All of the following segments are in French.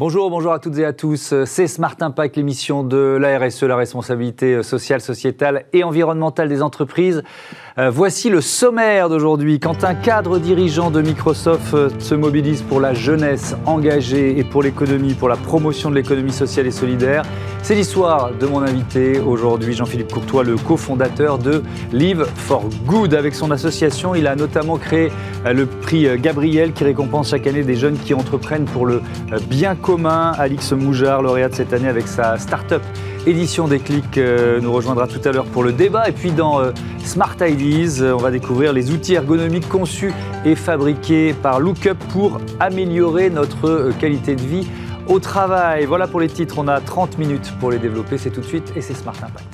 Bonjour, bonjour à toutes et à tous. C'est Smart Impact, l'émission de la RSE, la responsabilité sociale, sociétale et environnementale des entreprises. Euh, voici le sommaire d'aujourd'hui. Quand un cadre dirigeant de Microsoft euh, se mobilise pour la jeunesse engagée et pour l'économie, pour la promotion de l'économie sociale et solidaire, c'est l'histoire de mon invité aujourd'hui, Jean-Philippe Courtois, le cofondateur de Live for Good. Avec son association, il a notamment créé euh, le prix Gabriel qui récompense chaque année des jeunes qui entreprennent pour le bien commun. Alix Moujard, lauréate cette année avec sa start-up édition des clics, euh, nous rejoindra tout à l'heure pour le débat. Et puis dans euh, Smart Ideas, euh, on va découvrir les outils ergonomiques conçus et fabriqués par Lookup pour améliorer notre qualité de vie au travail. Voilà pour les titres, on a 30 minutes pour les développer. C'est tout de suite et c'est Smart Impact.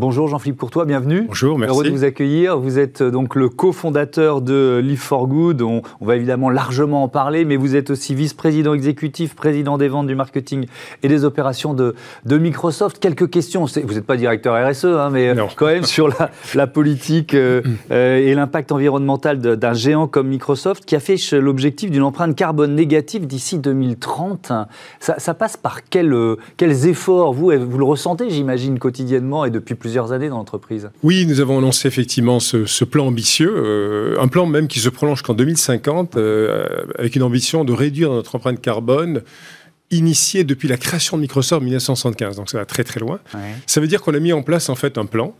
Bonjour Jean-Philippe Courtois, bienvenue. Bonjour, merci. Heureux de vous accueillir. Vous êtes euh, donc le cofondateur de Live for Good. On, va évidemment largement en parler, mais vous êtes aussi vice-président exécutif, président des ventes, du marketing et des opérations de, Microsoft. Quelques questions. Vous n'êtes pas directeur RSE, hein, mais euh, quand même sur la, politique euh, et l'impact environnemental d'un géant comme Microsoft qui affiche l'objectif d'une empreinte carbone négative d'ici 2030. Ça, passe par quels efforts vous, vous le ressentez, j'imagine, quotidiennement et depuis plusieurs années dans l'entreprise. Oui, nous avons lancé effectivement ce, plan ambitieux, euh, un plan même qui se prolonge qu'en 2050, euh, avec une ambition de réduire notre empreinte carbone initiée depuis la création de Microsoft en 1975. Donc ça va très très loin. Ça veut dire qu'on a mis en place en fait un plan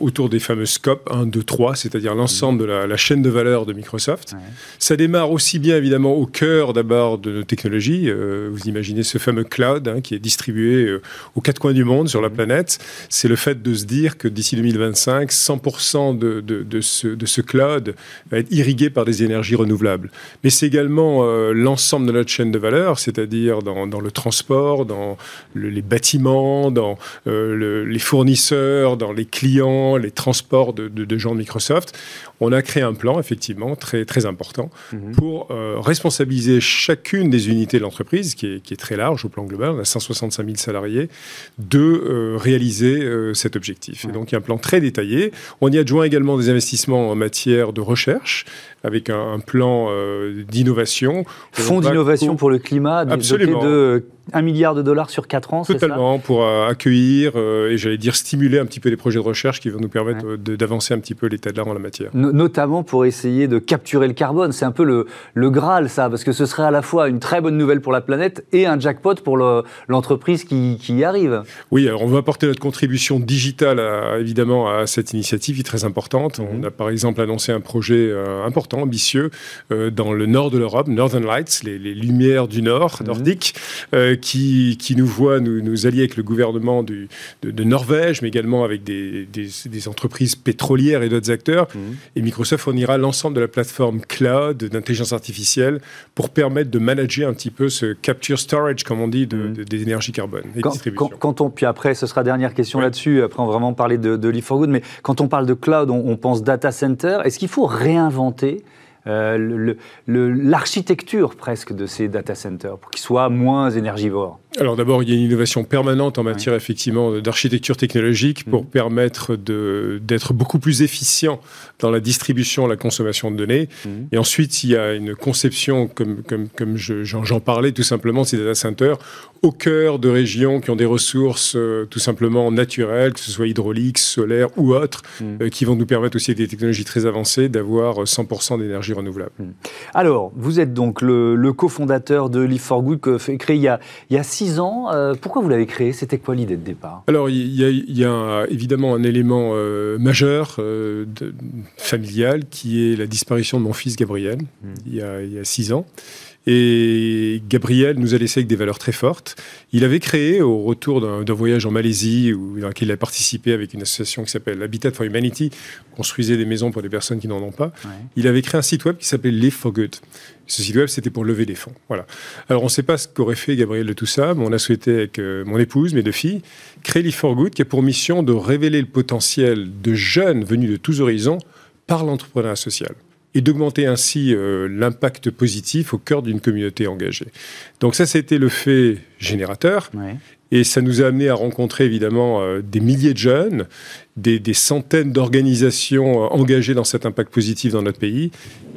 autour des fameux scopes 1, 2, 3, c'est-à-dire l'ensemble de la, chaîne de valeur de Microsoft. Ça démarre aussi bien évidemment au cœur d'abord de nos technologies. Euh, vous imaginez ce fameux cloud hein, qui est distribué euh, aux quatre coins du monde sur la planète. C'est le fait de se dire que d'ici 2025, 100% de, de, de, ce, de, ce, cloud va être irrigué par des énergies renouvelables. Mais c'est également l'ensemble de notre chaîne de valeur, c'est-à-dire dans, dans, le transport, dans les bâtiments, dans les fournisseurs, dans les clients les transports de, gens de Microsoft, on a créé un plan, effectivement, très, très important mhm. pour euh, responsabiliser chacune des unités de l'entreprise, qui est, très large au plan global, on a 165 000 salariés, de euh, réaliser euh, cet objectif. Et donc, il y a un plan très détaillé. On y adjoint également des investissements en matière de recherche, avec un, plan d'innovation. Fonds d'innovation pour le climat, Absolument. de 1 milliard de dollars sur 4 ans, Totalement, pour accueillir et j'allais dire stimuler un petit peu les projets de recherche qui vont nous permettre d'avancer un petit peu l'état de l'art en la matière notamment pour essayer de capturer le carbone. C'est un peu le, le, Graal, ça, parce que ce serait à la fois une très bonne nouvelle pour la planète et un jackpot pour l'entreprise qui, qui, y arrive. Oui, alors on veut apporter notre contribution digitale, évidemment, à cette initiative qui est très importante. Mhm. On a par exemple annoncé un projet euh, important, ambitieux, euh, dans le nord de l'Europe, Northern Lights, les, lumières du nord, mhm. nordique, euh, qui, qui, nous voit nous, nous, allier avec le gouvernement du, de, Norvège, mais également avec des, des, entreprises pétrolières et d'autres acteurs. Mhm. Et Microsoft fournira l'ensemble de la plateforme cloud d'intelligence artificielle pour permettre de manager un petit peu ce capture storage, comme on dit, de, mm. des énergies carbone et quand, distribution. Quand, on, puis après, ce sera dernière question là-dessus, après on va vraiment parler de, de Live for Good, mais quand on parle de cloud, on, on pense data center. Est-ce qu'il faut réinventer euh, l'architecture presque de ces data centers pour qu'ils soient moins énergivores Alors d'abord, il y a une innovation permanente en matière effectivement d'architecture technologique pour mm. permettre d'être beaucoup plus efficient dans la distribution, la consommation de données. Mm. Et ensuite, il y a une conception, comme, comme, comme j'en parlais tout simplement, ces data centers au cœur de régions qui ont des ressources euh, tout simplement naturelles, que ce soit hydrauliques, solaires ou autres, mm. euh, qui vont nous permettre aussi avec des technologies très avancées d'avoir 100% d'énergie Hmm. Alors, vous êtes donc le, cofondateur de Live for Good, créé il y a, il y a six ans. Euh, pourquoi vous l'avez créé? C'était quoi l'idée de départ? Alors, il y, a, évidemment un élément euh, majeur euh, familial qui est la disparition de mon fils Gabriel, hmm. il, y a, il y a six ans. Et Gabriel nous a laissé avec des valeurs très fortes. Il avait créé, au retour d'un voyage en Malaisie, où, dans lequel il a participé avec une association qui s'appelle Habitat for Humanity, construisait des maisons pour des personnes qui n'en ont pas, il avait créé un site web qui s'appelait Live for Good. Ce site web, c'était pour lever des fonds. Voilà. Alors, on ne sait pas ce qu'aurait fait Gabriel de tout ça, mais on a souhaité, avec euh, mon épouse, mes deux filles, créer Live for Good, qui a pour mission de révéler le potentiel de jeunes venus de tous horizons par l'entrepreneuriat social. Et d'augmenter ainsi euh, l'impact positif au cœur d'une communauté engagée. Donc ça, c'était le fait générateur. Et ça nous a amené à rencontrer évidemment euh, des milliers de jeunes, des, des centaines d'organisations engagées dans cet impact positif dans notre pays,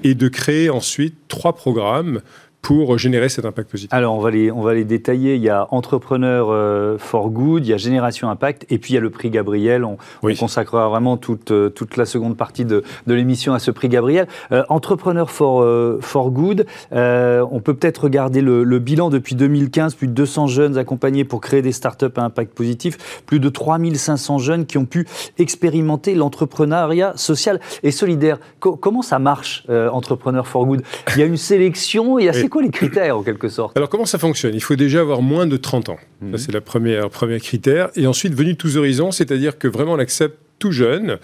et de créer ensuite trois programmes pour générer cet impact positif Alors, on va les, on va les détailler. Il y a Entrepreneur euh, for Good, il y a Génération Impact, et puis il y a le prix Gabriel. On, consacrera vraiment toute, euh, toute la seconde partie de, de l'émission à ce prix Gabriel. Euh, Entrepreneur for, for Good, on peut peut-être regarder le, le, bilan depuis 2015, plus de 200 jeunes accompagnés pour créer des startups à impact positif, plus de 3500 jeunes qui ont pu expérimenter l'entrepreneuriat social et solidaire. comment ça marche, Entrepreneur for Good? Il y a une sélection, il y a quoi les critères en quelque sorte Alors comment ça fonctionne? Il faut déjà avoir moins de 30 ans. Mhm. c'est première, premier critère. Et ensuite, venu de tous horizons, c'est-à-dire que vraiment on accepte tout jeune.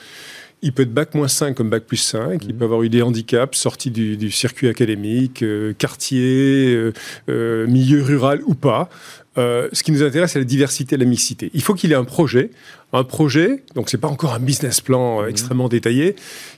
Il peut être bac moins 5 comme bac plus 5, il mhm. peut avoir eu des handicaps, sortis du, circuit académique, euh, quartier, euh, euh, milieu rural ou pas. ce qui nous intéresse, c'est la diversité et la mixité. Il faut qu'il ait un projet, un projet, donc c'est pas encore un business plan mhm. extrêmement détaillé,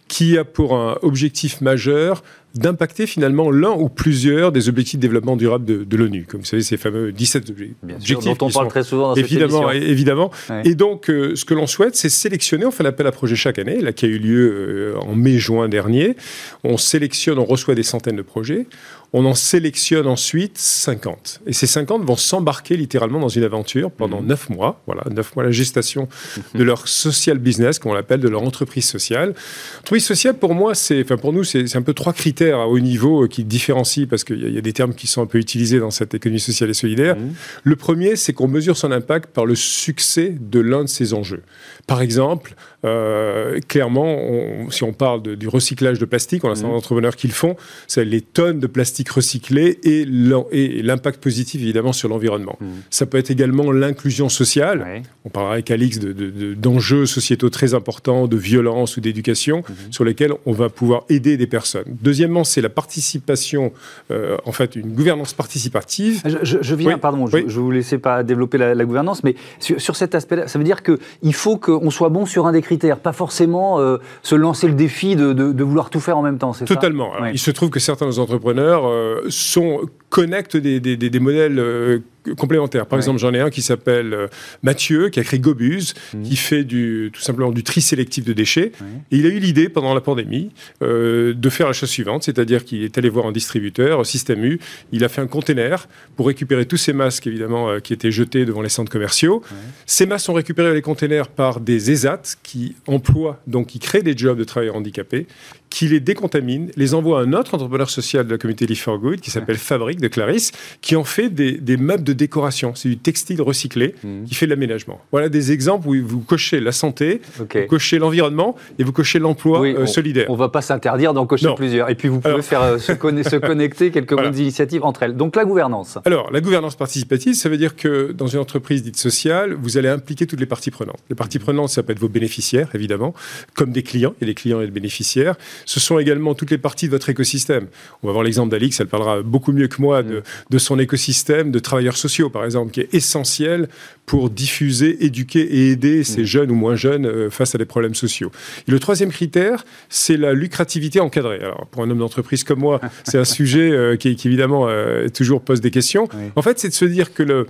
qui a pour un objectif majeur d'impacter finalement l'un ou plusieurs des objectifs de développement durable de, l'ONU. Comme vous savez, ces fameux 17 objectifs. dont on parle très souvent dans évidemment, cette Évidemment. Et donc, euh, ce que l'on souhaite, c'est sélectionner. On fait l'appel à projet chaque année, là, qui a eu lieu euh, en mai-juin dernier. On sélectionne, on reçoit des centaines de projets. On en sélectionne ensuite 50. Et ces 50 vont s'embarquer littéralement dans une aventure pendant 9 mhm. mois. Voilà, 9 mois la gestation de leur social business, comme on l'appelle, de leur entreprise sociale. Entreprise sociale, pour moi, c'est, enfin pour nous, c'est un peu trois critères à haut niveau euh, qui différencient, parce qu'il y, a des termes qui sont un peu utilisés dans cette économie sociale et solidaire. Mhm. Le premier, c'est qu'on mesure son impact par le succès de l'un de ses enjeux. Par exemple, euh, clairement, si on parle du recyclage de plastique, on a certains mmh. entrepreneurs qui le font, c'est les tonnes de plastique recyclé et l'impact positif évidemment sur l'environnement. Mmh. Ça peut être également l'inclusion sociale. On parlera avec Alix d'enjeux de, sociétaux très importants, de violence ou d'éducation, mmh. sur lesquels on va pouvoir aider des personnes. Deuxièmement, c'est la participation, euh, en fait, une gouvernance participative. Je, viens, pardon, je ne vous laissais pas développer la, gouvernance, mais sur, sur cet aspect-là, ça veut dire qu'il faut qu'on soit bon sur un pas forcément euh, se lancer le défi de, vouloir tout faire en même temps, c'est ça? Totalement. Il se trouve que certains entrepreneurs euh, sont, connectent des, des, modèles euh, complémentaires. Par exemple, j'en ai un qui s'appelle euh, Mathieu, qui a créé Gobuse, mmh. qui fait du, tout simplement du tri sélectif de déchets. Et il a eu l'idée, pendant la pandémie, euh, de faire la chose suivante, c'est-à-dire qu'il est allé voir un distributeur, Système U, il a fait un container pour récupérer tous ces masques, évidemment, euh, qui étaient jetés devant les centres commerciaux. Ces masques sont récupérés dans les containers par des ESAT qui emploient, donc qui créent des jobs de travailleurs handicapés, qui les décontamine, les envoie à un autre entrepreneur social de la communauté Live for Good, qui s'appelle Fabrique de Clarisse, qui en fait des, des meubles de décoration. C'est du textile recyclé mhm. qui fait de l'aménagement. Voilà des exemples où vous cochez la santé, vous cochez l'environnement et vous cochez l'emploi euh, solidaire. On ne va pas s'interdire d'en cocher plusieurs. Et puis vous pouvez faire euh, se, se, connecter quelques bonnes initiatives entre elles. Donc la gouvernance. Alors la gouvernance participative, ça veut dire que dans une entreprise dite sociale, vous allez impliquer toutes les parties prenantes. Les parties prenantes, ça peut être vos bénéficiaires, évidemment, comme des clients. A des clients et des bénéficiaires. Ce sont également toutes les parties de votre écosystème. On va voir l'exemple d'Alix, elle parlera beaucoup mieux que moi de, de son écosystème de travailleurs sociaux, par exemple, qui est essentiel pour diffuser, éduquer et aider ces mmh. jeunes ou moins jeunes euh, face à des problèmes sociaux. Et le troisième critère, c'est la lucrativité encadrée. Alors, pour un homme d'entreprise comme moi, c'est un sujet euh, qui, évidemment euh, toujours pose des questions. En fait, c'est de se dire que le,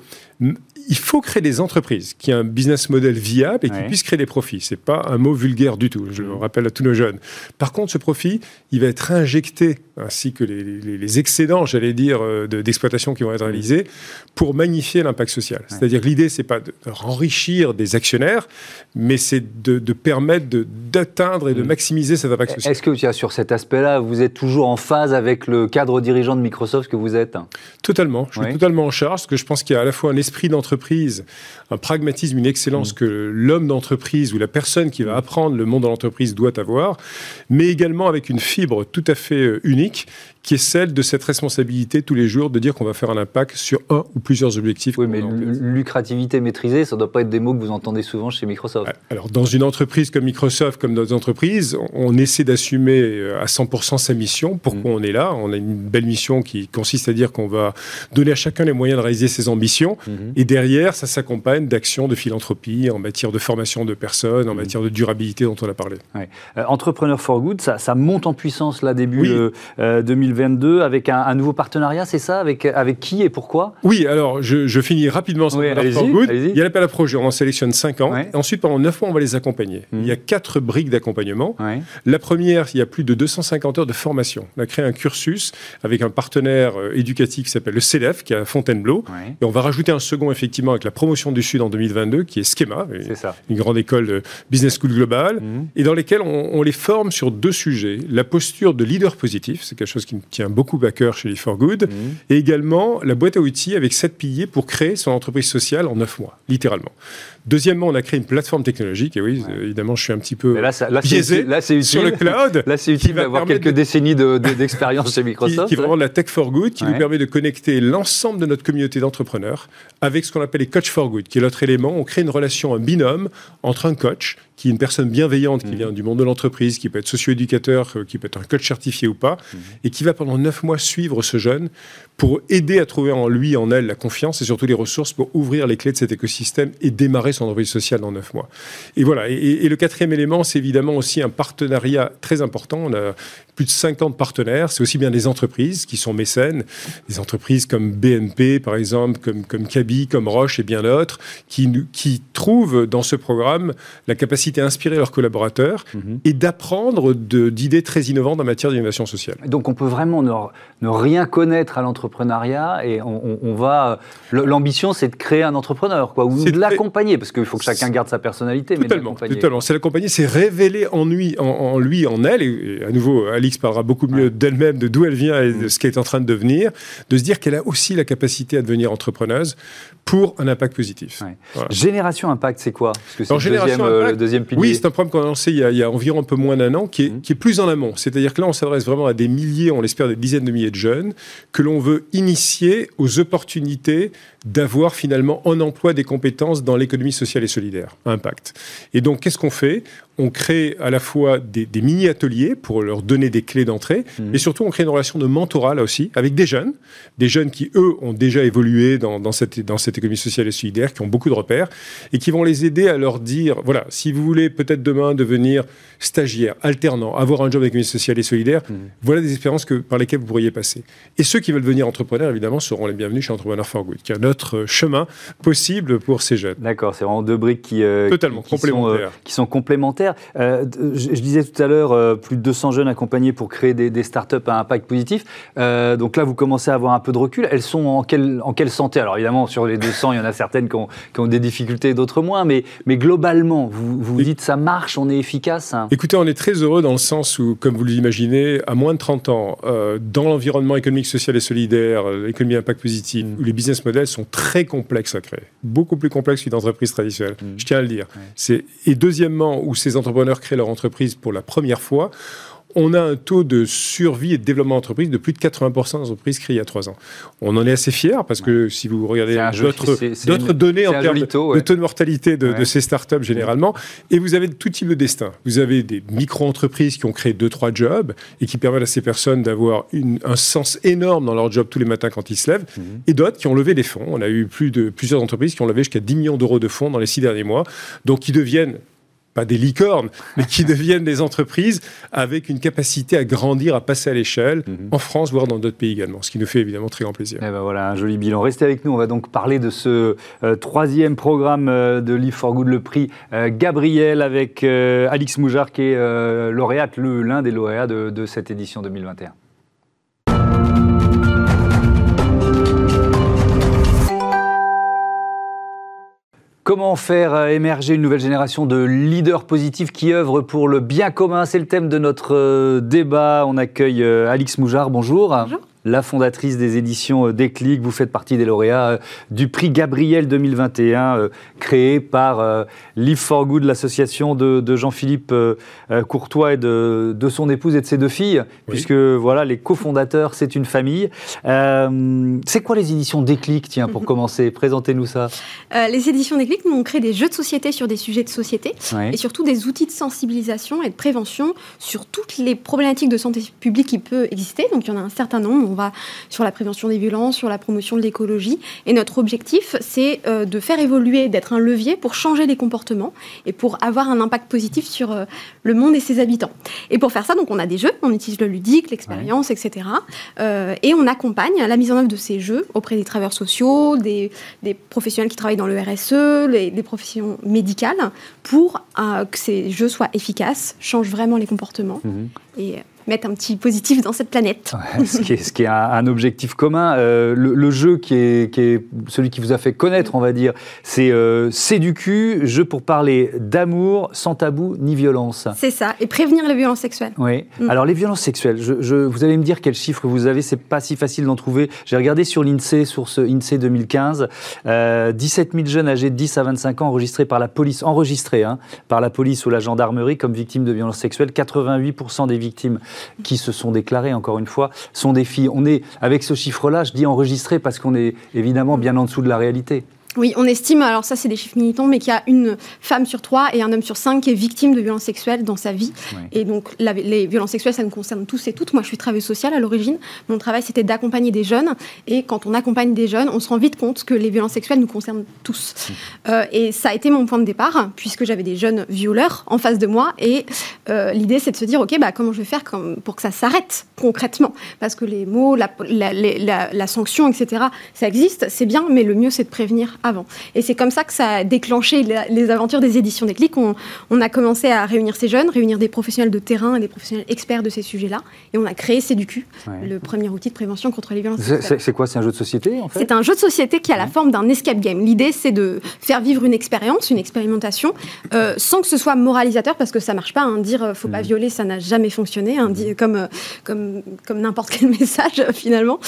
il faut créer des entreprises qui aient un business model viable et qui puissent créer des profits. C'est pas un mot vulgaire du tout. Je le mmh. rappelle à tous nos jeunes. Par contre, ce profit, il va être injecté ainsi que les, excédents, j'allais dire, d'exploitation qui vont être réalisés pour magnifier l'impact social. C'est-à-dire que l'idée, c'est pas d'enrichir des actionnaires, mais c'est de, permettre d'atteindre et de mm. maximiser cet impact social. Est-ce que sur cet aspect-là, vous êtes toujours en phase avec le cadre dirigeant de Microsoft que vous êtes? Totalement. Je suis totalement en charge parce que je pense qu'il y a à la fois un esprit d'entreprise, un pragmatisme, une excellence mm. que l'homme d'entreprise ou la personne qui va apprendre le monde de l'entreprise doit avoir, mais également avec une fibre tout à fait euh, unique qui est celle de cette responsabilité tous les jours de dire qu'on va faire un impact sur un ou plusieurs objectifs. Oui, mais lucrativité maîtrisée, ça ne doit pas être des mots que vous entendez souvent chez Microsoft. Alors, dans une entreprise comme Microsoft, comme d'autres entreprises, on essaie d'assumer euh, à 100% sa mission. Pourquoi mm. on est là? On a une belle mission qui consiste à dire qu'on va donner à chacun les moyens de réaliser ses ambitions. Mhm. Et derrière, ça s'accompagne d'actions de philanthropie en matière de formation de personnes, en mhm. matière de durabilité dont on a parlé. Euh, Entrepreneur for Good, ça, monte en puissance là début 2022 avec un, nouveau partenariat, c'est ça? Avec, avec qui et pourquoi? Oui, alors je, finis rapidement sur Entrepreneur for Good. Il y a l'appel à projet, on en sélectionne 5 ans. Et ensuite, pendant 9 mois, on va les accompagner. Mhm. Il y a 4 briques d'accompagnement. La première, il y a plus de 250 heures de formation. On a créé un cursus avec un partenaire euh, éducatif qui s'appelle le CELEF, qui est à Fontainebleau. Et on va rajouter un second, effectivement, avec la promotion du Sud en 2022, qui est Schema, une grande école de business school globale, mhm. et dans lesquelles on, les forme sur deux sujets. La posture de leader positif, c'est quelque chose qui me tient beaucoup à cœur chez les For Good, mhm. et également la boîte à outils avec sept piliers pour créer son entreprise sociale en neuf mois, littéralement. Deuxièmement, on a créé une plateforme technologique, et oui, évidemment, je suis un petit peu là, biaisé là, sur le cloud. Là, c'est utile d'avoir quelques décennies d'expérience chez Microsoft. Qui, qui vraiment la tech for good, qui nous permet de connecter l'ensemble de notre communauté d'entrepreneurs avec ce qu'on appelle les coach for good, qui est l'autre élément. On crée une relation, un binôme entre un coach qui est une personne bienveillante, qui mmh. vient du monde de l'entreprise, qui peut être socio-éducateur, euh, qui peut être un coach certifié ou pas, mmh. et qui va pendant neuf mois suivre ce jeune pour aider à trouver en lui, en elle, la confiance et surtout les ressources pour ouvrir les clés de cet écosystème et démarrer son entreprise sociale dans neuf mois. Et voilà. Et, le quatrième élément, c'est évidemment aussi un partenariat très important. On a plus de 50 partenaires. C'est aussi bien des entreprises qui sont mécènes, des entreprises comme BNP, par exemple, comme, comme Kaby, comme Roche et bien d'autres, qui, qui trouvent dans ce programme la capacité à inspirer leurs collaborateurs mhm. et d'apprendre d'idées très innovantes en matière d'innovation sociale. Donc on peut vraiment ne, rien connaître à l'entrepreneuriat et on, va. L'ambition, c'est de créer un entrepreneur, quoi, ou de l'accompagner, parce qu'il faut que chacun garde sa personnalité. Totalement, mais totalement. C'est l'accompagner, c'est révéler en lui, en, lui, en elle. Et, à nouveau, Alix parlera beaucoup mieux d'elle-même, de d'où elle vient et de mm. ce qu'elle est en train de devenir, de se dire qu'elle a aussi la capacité à devenir entrepreneuse pour un impact positif. Génération Impact, c'est quoi? Parce que c'est le, deuxième, euh, deuxième pilier. Oui, c'est un programme qu'on a lancé il y a, environ un peu moins d'un an, qui est, mmh. qui est, plus en amont. C'est-à-dire que là, on s'adresse vraiment à des milliers, on l'espère des dizaines de milliers de jeunes, que l'on veut initier aux opportunités d'avoir finalement en emploi des compétences dans l'économie sociale et solidaire, Impact. Et donc, qu'est-ce qu'on fait? On crée à la fois des, mini-ateliers pour leur donner des clés d'entrée, mmh. mais surtout on crée une relation de mentorat là aussi avec des jeunes, des jeunes qui eux ont déjà évolué dans, cette, dans cette économie sociale et solidaire, qui ont beaucoup de repères et qui vont les aider à leur dire voilà, si vous voulez peut-être demain devenir stagiaire, alternant, avoir un job avec l'économie sociale et solidaire, mmh. voilà des expériences que, par lesquelles vous pourriez passer. Et ceux qui veulent devenir entrepreneurs, évidemment, seront les bienvenus chez Entrepreneur for Good, qui est un autre chemin possible pour ces jeunes. D'accord, c'est vraiment deux briques qui, euh, Totalement, complémentaires. Sont, euh, qui sont complémentaires. Euh, je, disais tout à l'heure, euh, plus de 200 jeunes accompagnés pour créer des, des startups à impact positif. Euh, donc là, vous commencez à avoir un peu de recul. Elles sont en quelle, en quelle santé? Alors évidemment, sur les 200, il y en a certaines qui ont, qui ont des difficultés, d'autres moins. Mais, mais globalement, vous vous dites ça marche, on est efficace hein? Écoutez, on est très heureux dans le sens où, comme vous l'imaginez, à moins de 30 ans, dans l'environnement économique, social et solidaire, l'économie à impact positif, mm. où les business models sont très complexes à créer, beaucoup plus complexes qu'une entreprise traditionnelle. Mm. Je tiens à le dire. Et deuxièmement, où ces entrepreneurs créer leur entreprise pour la première fois, on a un taux de survie et de développement d'entreprise de plus de 80% d'entreprises créées il y a trois ans. On en est assez fiers parce que si vous regardez d'autres données en termes de, taux de mortalité de, ces startups généralement, et vous avez tout type de destin. Vous avez des micro-entreprises qui ont créé deux, trois jobs et qui permettent à ces personnes d'avoir un sens énorme dans leur job tous les matins quand ils se lèvent, mhm. et d'autres qui ont levé des fonds. On a eu plus de, plusieurs entreprises qui ont levé jusqu'à 10 millions d'euros de fonds dans les six derniers mois, donc qui deviennent pas des licornes, mais qui deviennent des entreprises avec une capacité à grandir, à passer à l'échelle, mhm. en France, voire dans d'autres pays également, ce qui nous fait évidemment très grand plaisir. Et eh ben voilà, un joli bilan. Restez avec nous, on va donc parler de ce euh, troisième programme euh, de Live for Good, le prix euh, Gabriel, avec Alix Moujar, qui est lauréate, l'un des lauréats de, de cette édition 2021. Comment faire euh, émerger une nouvelle génération de leaders positifs qui œuvrent pour le bien commun? C'est le thème de notre euh, débat. On accueille euh, Alix Moujard. Bonjour. Bonjour la fondatrice des éditions euh, Déclic. Vous faites partie des lauréats euh, du prix Gabriel 2021, euh, créé par Live for Good, l'association de, Jean-Philippe Courtois et de, son épouse et de ses deux filles, puisque voilà, les cofondateurs, c'est une famille. c'est quoi les éditions Déclic, tiens, pour commencer? Présentez-nous ça. les éditions Déclic, nous, on crée des jeux de société sur des sujets de société et surtout des outils de sensibilisation et de prévention sur toutes les problématiques de santé publique qui peuvent exister. Donc, il y en a un certain nombre on va sur la prévention des violences, sur la promotion de l'écologie. Et notre objectif, c'est euh, de faire évoluer, d'être un levier pour changer les comportements et pour avoir un impact positif sur euh, le monde et ses habitants. Et pour faire ça, donc, on a des jeux, on utilise le ludique, l'expérience, etc. Euh, et on accompagne la mise en œuvre de ces jeux auprès des travailleurs sociaux, des, professionnels qui travaillent dans le RSE, les, des professions médicales, pour que ces jeux soient efficaces, changent vraiment les comportements. Mmh. Et mettre un petit positif dans cette planète. ce, qui est, ce qui est un, objectif commun. Euh, le, jeu qui est, qui est, celui qui vous a fait connaître, on va dire, c'est euh, C'est du cul, jeu pour parler d'amour sans tabou ni violence. C'est ça, et prévenir les violences sexuelles. Oui. Mm. Alors les violences sexuelles, je, vous allez me dire quels chiffres vous avez, c'est pas si facile d'en trouver. J'ai regardé sur l'INSEE, sur ce INSEE 2015, euh, 17 000 jeunes âgés de 10 à 25 ans enregistrés par la police, enregistrés hein, par la police ou la gendarmerie comme victimes de violences sexuelles. 88% des victimes qui se sont déclarées, encore une fois, sont des filles. On est, avec ce chiffre-là, je dis enregistré parce qu'on est évidemment bien en dessous de la réalité. Oui, on estime, alors ça c'est des chiffres militants, mais qu'il y a une femme sur trois et un homme sur cinq qui est victime de violences sexuelles dans sa vie. Et donc les violences sexuelles, ça nous concerne tous et toutes. Moi je suis travailleuse sociale à l'origine. Mon travail c'était d'accompagner des jeunes. Et quand on accompagne des jeunes, on se rend vite compte que les violences sexuelles nous concernent tous. Euh, et ça a été mon point de départ, puisque j'avais des jeunes violeurs en face de moi. Et euh, l'idée c'est de se dire, ok, bah, comment je vais faire pour que ça s'arrête concrètement? Parce que les mots, la, la sanction, etc., ça existe, c'est bien, mais le mieux c'est de prévenir avant. Et c'est comme ça que ça a déclenché les aventures des éditions des clics. On, on, a commencé à réunir ces jeunes, réunir des professionnels de terrain et des professionnels experts de ces sujets-là. Et on a créé CEDUCU, le premier outil de prévention contre les violences C'est quoi? C'est un jeu de société en fait? C'est un jeu de société qui a la forme d'un escape game. L'idée, c'est de faire vivre une expérience, une expérimentation, euh, sans que ce soit moralisateur, parce que ça marche pas. Hein, dire euh, faut pas violer, ça n'a jamais fonctionné, hein, comme, euh, comme, comme n'importe quel message finalement.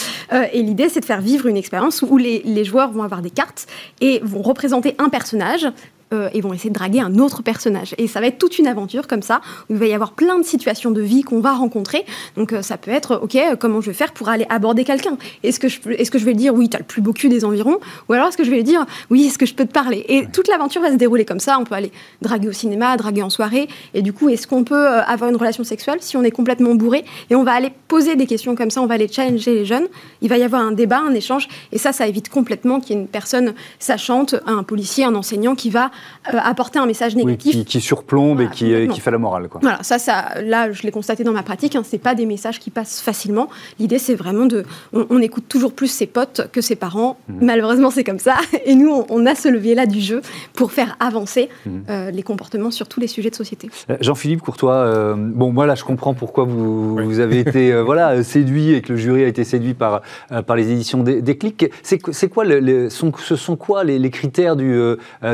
et l'idée, c'est de faire vivre une expérience où les, les joueurs vont avoir des cartes et vont représenter un personnage euh, et vont essayer de draguer un autre personnage. Et ça va être toute une aventure comme ça, où il va y avoir plein de situations de vie qu'on va rencontrer. Donc euh, ça peut être, ok, comment je vais faire pour aller aborder quelqu'un? Est-ce que, je, est-ce que je vais lui dire, oui, tu as le plus beau cul des environs? Ou alors est-ce que je vais lui dire, oui, est-ce que je peux te parler? Et toute l'aventure va se dérouler comme ça. On peut aller draguer au cinéma, draguer en soirée. Et du coup, est-ce qu'on peut euh, avoir une relation sexuelle si on est complètement bourré? Et on va aller poser des questions comme ça, on va aller challenger les jeunes. Il va y avoir un débat, un échange. Et ça, ça évite complètement qu'il y ait une personne sachante, un policier, un enseignant qui va euh, apporter un message négatif. qui, surplombe et qui, qui, fait la morale. Quoi. Voilà, ça, ça, là, je l'ai constaté dans ma pratique, hein, ce n'est pas des messages qui passent facilement. L'idée, c'est vraiment de. On, écoute toujours plus ses potes que ses parents. Mhm. Malheureusement, c'est comme ça. Et nous, on, a ce levier-là du jeu pour faire avancer mhm. euh, les comportements sur tous les sujets de société. Euh, Jean-Philippe Courtois, bon, moi, là, je comprends pourquoi vous, vous avez été voilà, séduit et que le jury a été séduit par, par les éditions des, des clics. C'est quoi, le, sont, ce sont quoi les, les critères du,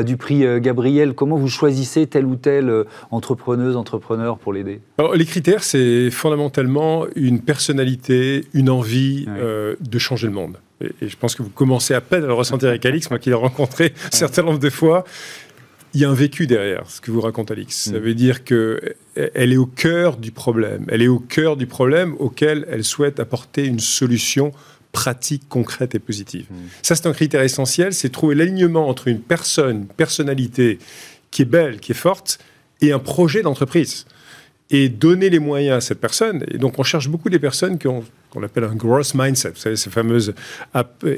du prix Gabriel comment vous choisissez telle ou telle euh, entrepreneuse, entrepreneur pour l'aider? Les critères, c'est fondamentalement une personnalité, une envie euh, de changer le monde. Et, je pense que vous commencez à peine à le ressentir avec Alix, moi qui l'ai rencontré un certain nombre de fois. Il y a un vécu derrière ce que vous raconte Alix. Ça mm. veut dire qu'elle est au cœur du problème. Elle est au cœur du problème auquel elle souhaite apporter une solution pratique, concrète et positive. Hmm. Ça, c'est un critère essentiel, c'est trouver l'alignement entre une personne, une personnalité qui est belle, qui est forte, et un projet d'entreprise. Et donner les moyens à cette personne. Et donc, on cherche beaucoup des personnes qui ont qu'on appelle un growth mindset, vous savez, ce fameux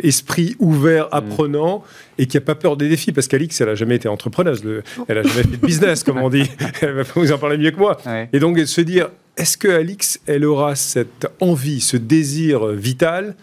esprit ouvert, hmm. apprenant, et qui n'a pas peur des défis, parce qu'Alix, elle n'a jamais été entrepreneuse, elle n'a jamais fait de business, comme on dit, elle va vous en parler mieux que moi. Et donc, se dire, est-ce que Alix, elle aura cette envie, ce désir vital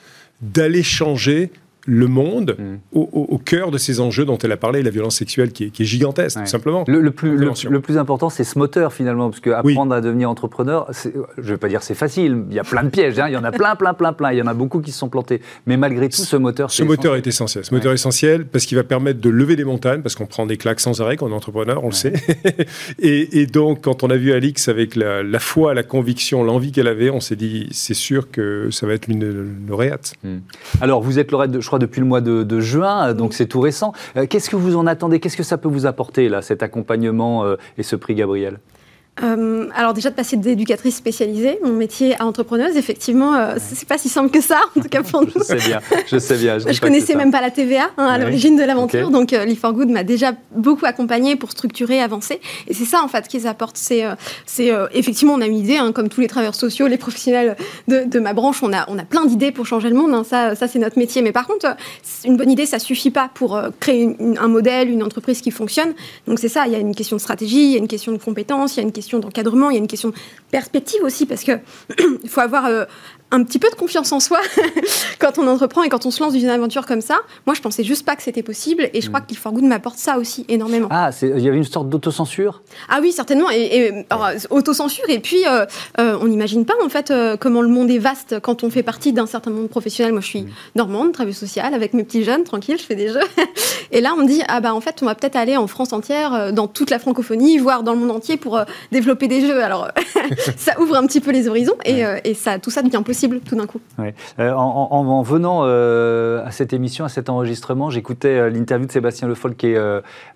d'aller changer le monde mm. au, cœur de ces enjeux dont elle a parlé, la violence sexuelle qui est, gigantesque, tout simplement. Le, plus, le, plus important, c'est ce moteur finalement, parce qu'apprendre à devenir entrepreneur, je ne vais pas dire c'est facile, il y a plein de pièges, hein. il y en a plein, plein, plein, plein, il y en a beaucoup qui se sont plantés. Mais malgré tout, ce moteur, Ce moteur est essentiel. Ce moteur est essentiel parce qu'il va permettre de lever des montagnes, parce qu'on prend des claques sans arrêt quand on est entrepreneur, on le sait. et, donc, quand on a vu Alix avec la, foi, la conviction, l'envie qu'elle avait, on s'est dit, c'est sûr que ça va être une lauréate. Hmm. Alors, vous êtes lauréate, de, je crois, depuis le mois de, juin, donc c'est tout récent. Euh, qu'est-ce que vous en attendez? Qu'est-ce que ça peut vous apporter, là, cet accompagnement euh, et ce prix Gabriel? Euh, alors déjà de passer d'éducatrice spécialisée, mon métier à entrepreneuse, effectivement, euh, c'est pas si simple que ça, en tout cas pour nous. je sais bien, je sais bien. Je, connaissais même pas la TVA hein, à l'origine de l'aventure, donc euh, for Good m'a déjà beaucoup accompagné pour structurer, avancer. Et c'est ça en fait qu'ils apportent. C'est, euh, c'est effectivement, on a une idée, hein, comme tous les travailleurs sociaux, les professionnels de, de, ma branche, on a, on a plein d'idées pour changer le monde. Hein, ça, ça c'est notre métier. Mais par contre, une bonne idée, ça suffit pas pour créer un modèle, une entreprise qui fonctionne. Donc c'est ça. Il y a une question de stratégie, il y a une question de compétences, il y a une question d'encadrement, il y a une question de perspective aussi, parce qu'il faut avoir euh, un petit peu de confiance en soi quand on entreprend et quand on se lance dans une aventure comme ça. Moi, je pensais juste pas que c'était possible et je crois mm. qu'il faut Good m'apporte ça aussi énormément. Ah, il y avait une sorte d'autocensure? Ah oui, certainement. Et, autocensure. Et puis, euh, euh, on n'imagine pas en fait euh, comment le monde est vaste quand on fait partie d'un certain monde professionnel. Moi, je suis mm. normande, travail social, avec mes petits jeunes, tranquille, je fais des jeux. et là, on me dit ah bah en fait, on va peut-être aller en France entière, dans toute la francophonie, voire dans le monde entier pour développer des jeux. Alors, ça ouvre un petit peu les horizons et, et ça, tout ça devient possible tout d'un coup. Euh, en, venant euh, à cette émission, à cet enregistrement, j'écoutais euh, l'interview de Sébastien Le Foll, qui est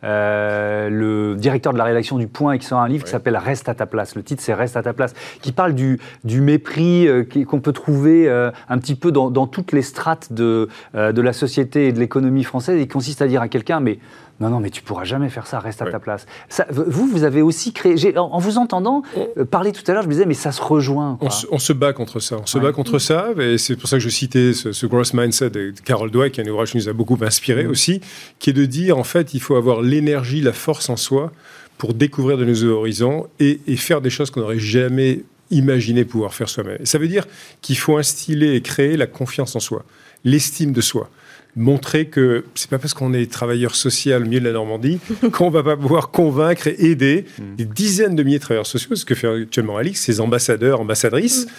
le directeur de la rédaction du Point et qui sort un livre qui s'appelle Reste à ta place. Le titre, c'est Reste à ta place, qui parle du, du mépris qu'on peut trouver un petit peu dans, dans, toutes les strates de, de la société et de l'économie française et qui consiste à dire à quelqu'un, mais non, non, mais tu pourras jamais faire ça, reste à ta place. Ça, vous, vous avez aussi créé. En, vous entendant euh, parler tout à l'heure, je me disais, mais ça se rejoint. On se, bat contre ça. On se bat contre ça. Et c'est pour ça que je citais ce, ce Gross Mindset de Carol Dweck, un ouvrage qui nous a beaucoup inspiré mm. aussi, qui est de dire, en fait, il faut avoir l'énergie, la force en soi pour découvrir de nouveaux horizons et, et faire des choses qu'on n'aurait jamais imaginé pouvoir faire soi-même. Ça veut dire qu'il faut instiller et créer la confiance en soi, l'estime de soi montrer que c'est pas parce qu'on est travailleur social au milieu de la Normandie qu'on va pas pouvoir convaincre et aider mm. des dizaines de milliers de travailleurs sociaux, ce que fait actuellement Alix, ses ambassadeurs, ambassadrices, mm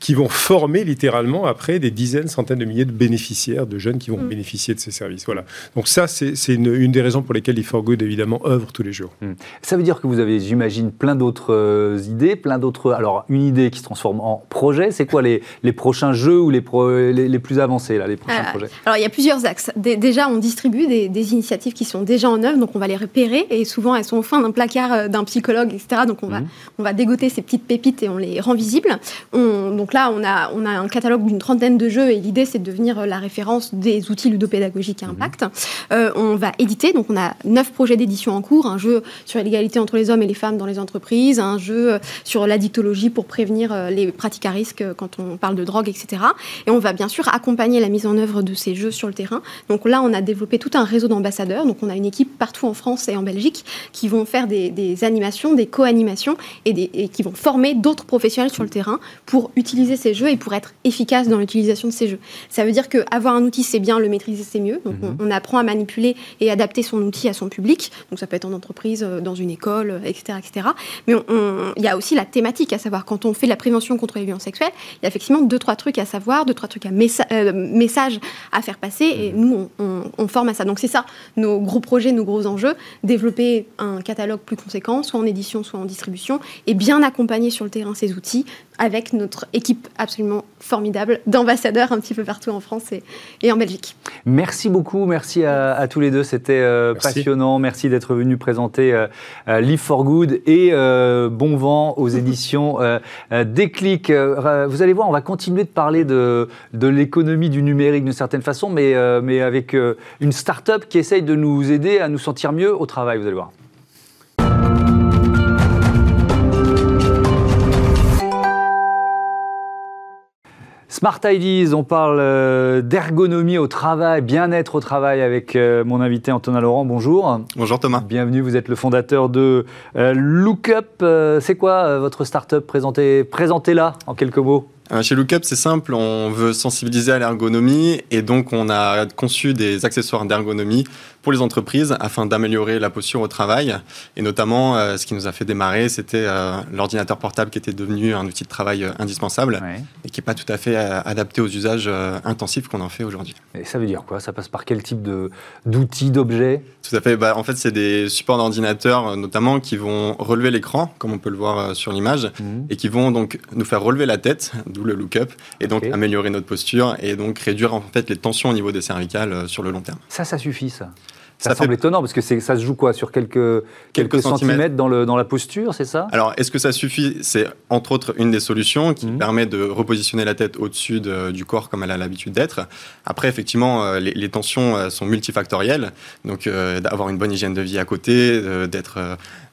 qui vont former littéralement après des dizaines, centaines de milliers de bénéficiaires, de jeunes qui vont mm. bénéficier de ces services. Voilà. Donc ça, c'est une, des raisons pour lesquelles e Good, évidemment, œuvre tous les jours. Mm. Ça veut dire que vous avez, j'imagine, plein d'autres euh, idées, plein d'autres... Alors, une idée qui se transforme en projet, c'est quoi les, les, prochains jeux ou les, les, plus avancés, là, les prochains projets? Alors, il y a plusieurs axes. déjà, on distribue des, des, initiatives qui sont déjà en œuvre, donc on va les repérer, et souvent, elles sont au fond d'un placard euh, d'un psychologue, etc. Donc, on, va, mm. on va dégoter ces petites pépites et on les rend visibles. On, donc là, on a, on a un catalogue d'une trentaine de jeux et l'idée, c'est de devenir la référence des outils ludopédagogiques à mhm. impact. Euh, on va éditer, donc on a neuf projets d'édition en cours, un jeu sur l'égalité entre les hommes et les femmes dans les entreprises, un jeu sur l'addictologie pour prévenir euh, les pratiques à risque quand on parle de drogue, etc. Et on va bien sûr accompagner la mise en œuvre de ces jeux sur le terrain. Donc là, on a développé tout un réseau d'ambassadeurs. Donc on a une équipe partout en France et en Belgique qui vont faire des, animations, des co-animations et, et qui vont former d'autres professionnels sur le terrain pour utiliser ces jeux et pour être efficace dans l'utilisation de ces jeux. Ça veut dire qu'avoir un outil, c'est bien, le maîtriser, c'est mieux. Donc mhm. on, apprend à manipuler et adapter son outil à son public. Donc ça peut être en entreprise, euh, dans une école, etc. Euh, etc. Mais il y a aussi la thématique, à savoir quand on fait la prévention contre les violences sexuelles, il y a effectivement deux, trois trucs à savoir, deux, trois trucs à euh, messages à faire passer. Et mhm. nous, on, on forme à ça. Donc c'est ça, nos gros projets, nos gros enjeux, développer un catalogue plus conséquent, soit en édition, soit en distribution, et bien accompagner sur le terrain ces outils avec notre équipe absolument formidable d'ambassadeurs un petit peu partout en France et, en Belgique. Merci beaucoup, merci à, tous les deux, c'était euh, passionnant. Merci d'être venu présenter euh, euh, Live for Good et Bon Vent aux éditions Déclic. vous allez voir, on va continuer de parler de, de l'économie du numérique d'une certaine façon, mais, mais avec une start-up qui essaye de nous aider à nous sentir mieux au travail, vous allez voir. Smart Ideas, on parle euh, d'ergonomie au travail, bien-être au travail avec euh, mon invité Antonin Laurent. Bonjour. Bonjour Thomas. Bienvenue, vous êtes le fondateur de euh, Lookup. C'est quoi votre start-up Présentez-la en quelques mots? Chez Lookup, c'est simple, on veut sensibiliser à l'ergonomie et donc on a conçu des accessoires d'ergonomie pour les entreprises afin d'améliorer la posture au travail. Et notamment, euh, ce qui nous a fait démarrer, c'était euh, l'ordinateur portable qui était devenu un outil de travail euh, indispensable et qui n'est pas tout à fait adapté aux usages intensifs qu'on en fait aujourd'hui. Et ça veut dire quoi? Ça passe par quel type d'outils, d'objets? Tout à fait. Bah, en fait, c'est des supports d'ordinateur notamment qui vont relever l'écran, comme on peut le voir sur l'image, mhm. et qui vont donc nous faire relever la tête, d'où le look-up, et donc améliorer notre posture et donc réduire en fait les tensions au niveau des cervicales sur le long terme. Ça, ça suffit ça Ça, semble étonnant parce que ça se joue quoi Sur quelques, quelques, centimètres, dans, le, dans la posture, c'est ça? Alors, est-ce que ça suffit? C'est entre autres une des solutions qui mhm. permet de repositionner la tête au-dessus du corps comme elle a l'habitude d'être. Après, effectivement, euh, les, tensions euh, sont multifactorielles. Donc, euh, d'avoir une bonne hygiène de vie à côté, d'être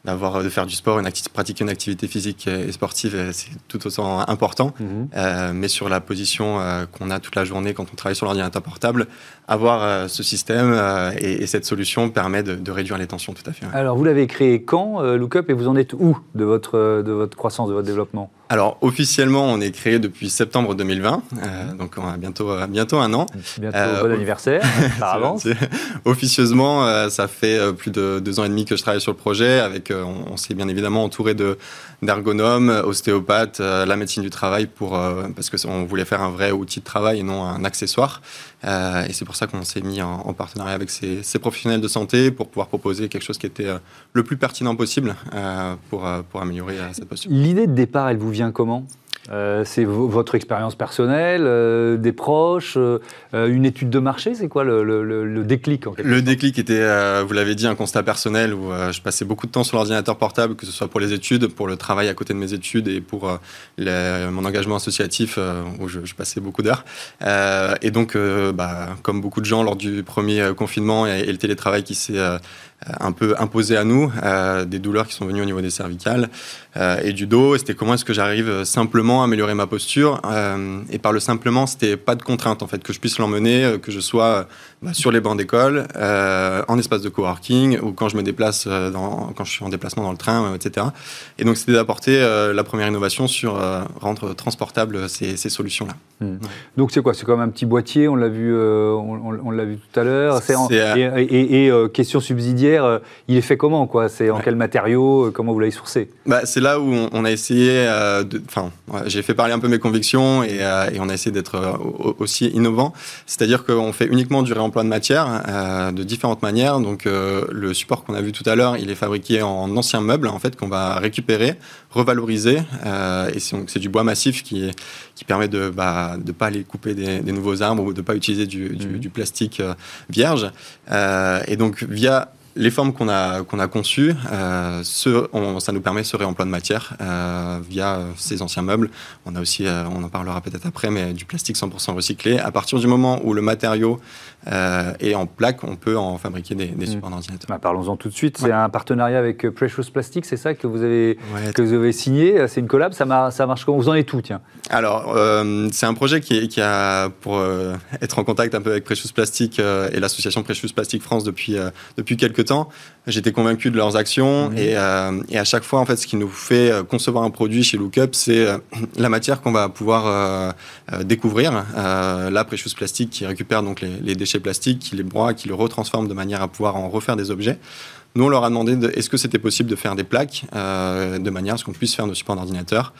d'avoir de faire du sport, une pratiquer une activité physique et sportive, c'est tout autant important. Mhm. mais sur la position qu'on a toute la journée quand on travaille sur l'ordinateur portable, avoir ce système et, cette solution permet de, réduire les tensions, tout à fait. Alors, vous l'avez créé quand, Lookup, et vous en êtes où de votre, de votre croissance, de votre développement? Alors officiellement, on est créé depuis septembre 2020, euh, donc on a bientôt euh, bientôt un an. Bientôt euh, bon anniversaire, par avance. Officieusement, ça fait plus de deux ans et demi que je travaille sur le projet. Avec, on, on s'est bien évidemment entouré de d'ergonomes, ostéopathes, la médecine du travail pour parce que on voulait faire un vrai outil de travail et non un accessoire. et c'est pour ça qu'on s'est mis en, en, partenariat avec ces, ces, professionnels de santé pour pouvoir proposer quelque chose qui était le plus pertinent possible pour pour améliorer cette posture. L'idée de départ, elle vous vient comment? Euh, c'est votre expérience personnelle, euh, des proches, euh, une étude de marché C'est quoi le, déclic en Le déclic était, vous l'avez dit, un constat personnel où je passais beaucoup de temps sur l'ordinateur portable, que ce soit pour les études, pour le travail à côté de mes études et pour mon engagement associatif où je, passais beaucoup d'heures. et donc, bah, comme beaucoup de gens lors du premier confinement et, et le télétravail qui s'est un peu imposé à nous, des douleurs qui sont venues au niveau des cervicales et du dos. C'était comment est-ce que j'arrive simplement améliorer ma posture. Euh, et par le simplement, c'était pas de contrainte en fait que je puisse l'emmener, euh, que je sois euh, bah, sur les bancs d'école, en espace de coworking ou quand je me déplace dans, quand je suis en déplacement dans le train, etc. Et donc c'était d'apporter la première innovation sur rendre transportable ces, ces solutions-là. Hmm. Donc c'est quoi? C'est comme un petit boîtier, on l'a vu, on, l'a vu tout à l'heure. Et, et, question subsidiaire, il est fait comment quoi? C'est en quel matériau Comment vous l'avez sourcé? Bah, C'est là où on, a essayé de, enfin, j'ai fait parler un peu mes convictions et, euh, on a essayé d'être euh, aussi innovant. C'est-à-dire qu'on fait uniquement du réemploi de matière euh, de différentes manières. Donc le support qu'on a vu tout à l'heure, il est fabriqué en anciens meubles en fait qu'on va récupérer, revaloriser. et c'est du bois massif qui, qui permet de ne bah, de pas aller couper des, nouveaux arbres ou de ne pas utiliser du, du, mmh. plastique vierge. et donc via les formes qu'on a, qu'on a conçues, euh, ça nous permet ce réemploi de matière euh, via ces anciens meubles. On a aussi, euh, on en parlera peut-être après, mais du plastique 100% recyclé. À partir du moment où le matériau est en plaque, on peut en fabriquer des, des mm. supports d'ordinateur. Bah, parlons-en tout de suite. C'est un partenariat avec Precious Plastic, c'est ça que vous avez, que vous avez signé? C'est une collab? Ça, ça marche comment? Vous en êtes tout, tiens? Alors, c'est un projet qui, qui a pour être en contact un peu avec Precious Plastic et l'association Precious Plastic France depuis, depuis quelques temps. J'étais convaincu de leurs actions mhm. euh, et, à chaque fois, en fait, ce qui nous fait euh, concevoir un produit chez Lookup, c'est euh, la matière qu'on va pouvoir découvrir. la Precious Plastique qui récupère donc les, déchets plastiques, qui les broie, qui les retransforme de manière à pouvoir en refaire des objets. Nous, on leur a demandé est-ce que c'était possible de faire des plaques de manière à ce qu'on puisse faire nos supports d'ordinateur.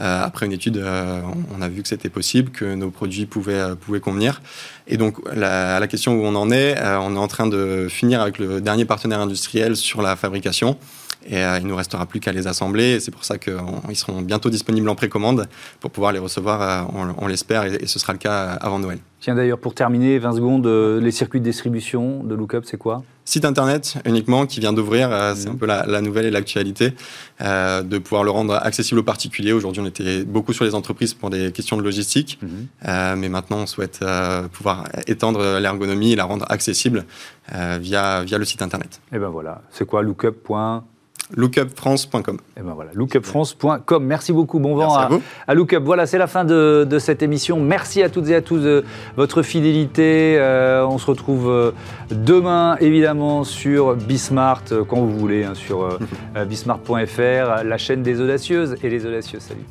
Euh, après une étude, euh, on a vu que c'était possible, que nos produits pouvaient, euh, pouvaient convenir. Et donc, la, la question où on en est, on est en train de finir avec le dernier partenaire industriel sur la fabrication. Et il nous restera plus qu'à les assembler. C'est pour ça qu'ils seront bientôt disponibles en précommande pour pouvoir les recevoir, on, l'espère, et, ce sera le cas avant Noël. Tiens, d'ailleurs, pour terminer, 20 secondes, les circuits de distribution de Lookup, c'est quoi? Site internet uniquement qui vient d'ouvrir, c'est un peu la, la nouvelle et l'actualité, de pouvoir le rendre accessible aux particuliers. Aujourd'hui, on était beaucoup sur les entreprises pour des questions de logistique, euh, mais maintenant on souhaite euh, pouvoir étendre l'ergonomie et la rendre accessible euh, via, via le site internet. Et ben voilà, c'est quoi lookup lookupfrance.com. Et ben voilà, lookupfrance.com. Merci beaucoup, bon vent à, à, Lookup. Voilà, c'est la fin de, de, cette émission. Merci à toutes et à tous de votre fidélité. on se retrouve demain, évidemment, sur Bismart, quand vous voulez, hein, sur bismart.fr, la chaîne des audacieuses et les audacieux. Salut.